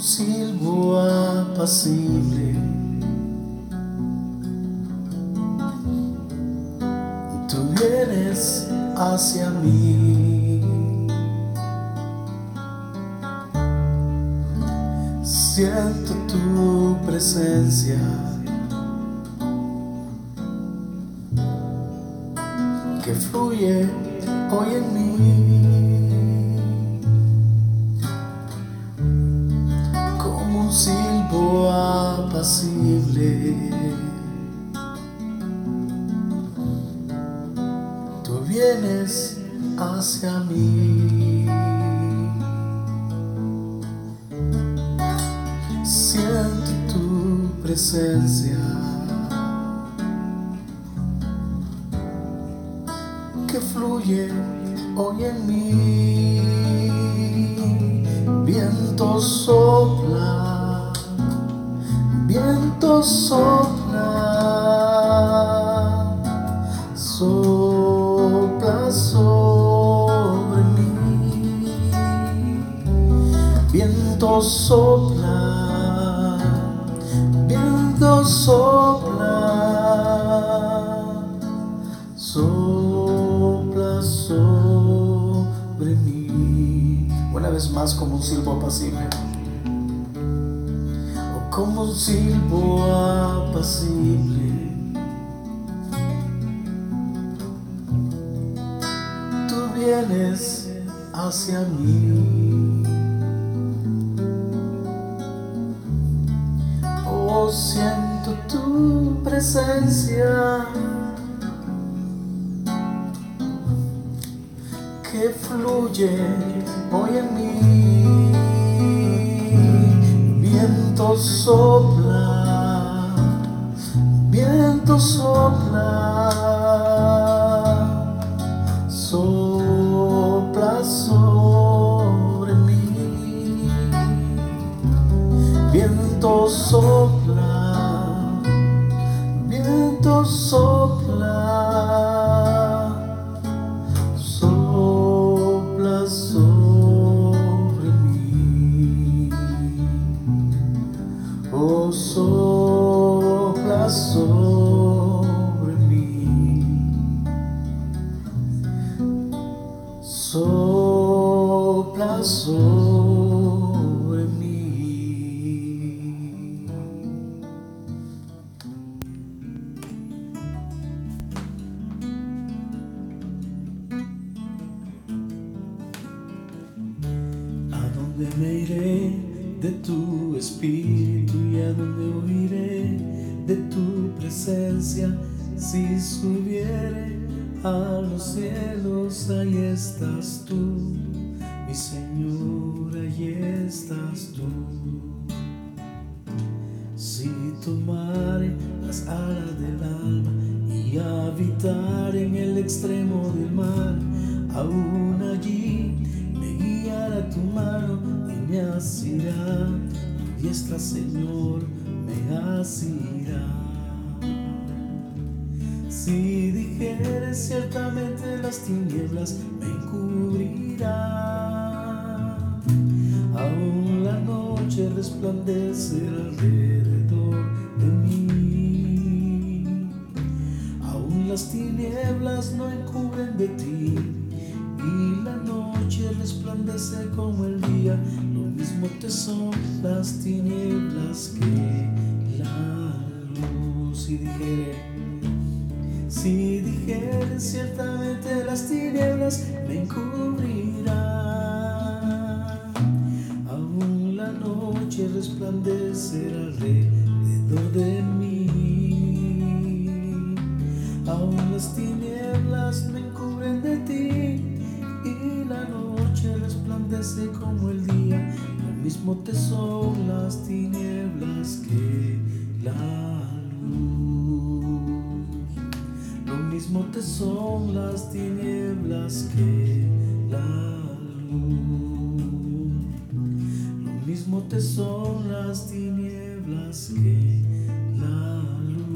silbo apacible. Tú vienes hacia mí. Siento tu presencia. que fluye hoy en mí. Tú vienes hacia mí. Siento tu presencia. Que fluye hoy en mí. Viento sopla viento sopla, sopla sobre mí. Viento sopla, viento sopla, sopla sobre mí. Una vez más como un silbo apacible como un silbo apacible. Tú vienes hacia mí. Oh, siento tu presencia que fluye hoy en mí sopla, viento sopla, sopla sobre mí, viento sopla, sobre mí. ¿A dónde me iré de tu espíritu y a dónde de tu presencia, si subiere a los cielos, ahí estás tú, mi Señor, ahí estás tú. Si tomare las alas del alma y habitar en el extremo del mar, aún allí me guiará tu mano y me asirá tu diestra, Señor me asirá. Si dijeres ciertamente las tinieblas me encubrirá, aún la noche resplandecerá alrededor de mí, aún las tinieblas no encubren de ti. Y la noche resplandece como el día, lo mismo te son las tinieblas que la luz. Y dijere, si dijere ciertamente las tinieblas me encubrirán, aún la noche resplandecerá alrededor de mí, aún las tinieblas me encubren de ti. Y la noche resplandece como el día, lo mismo te son las tinieblas que la mismo te son las tinieblas que la luz. Lo mismo te son las tinieblas que la luz.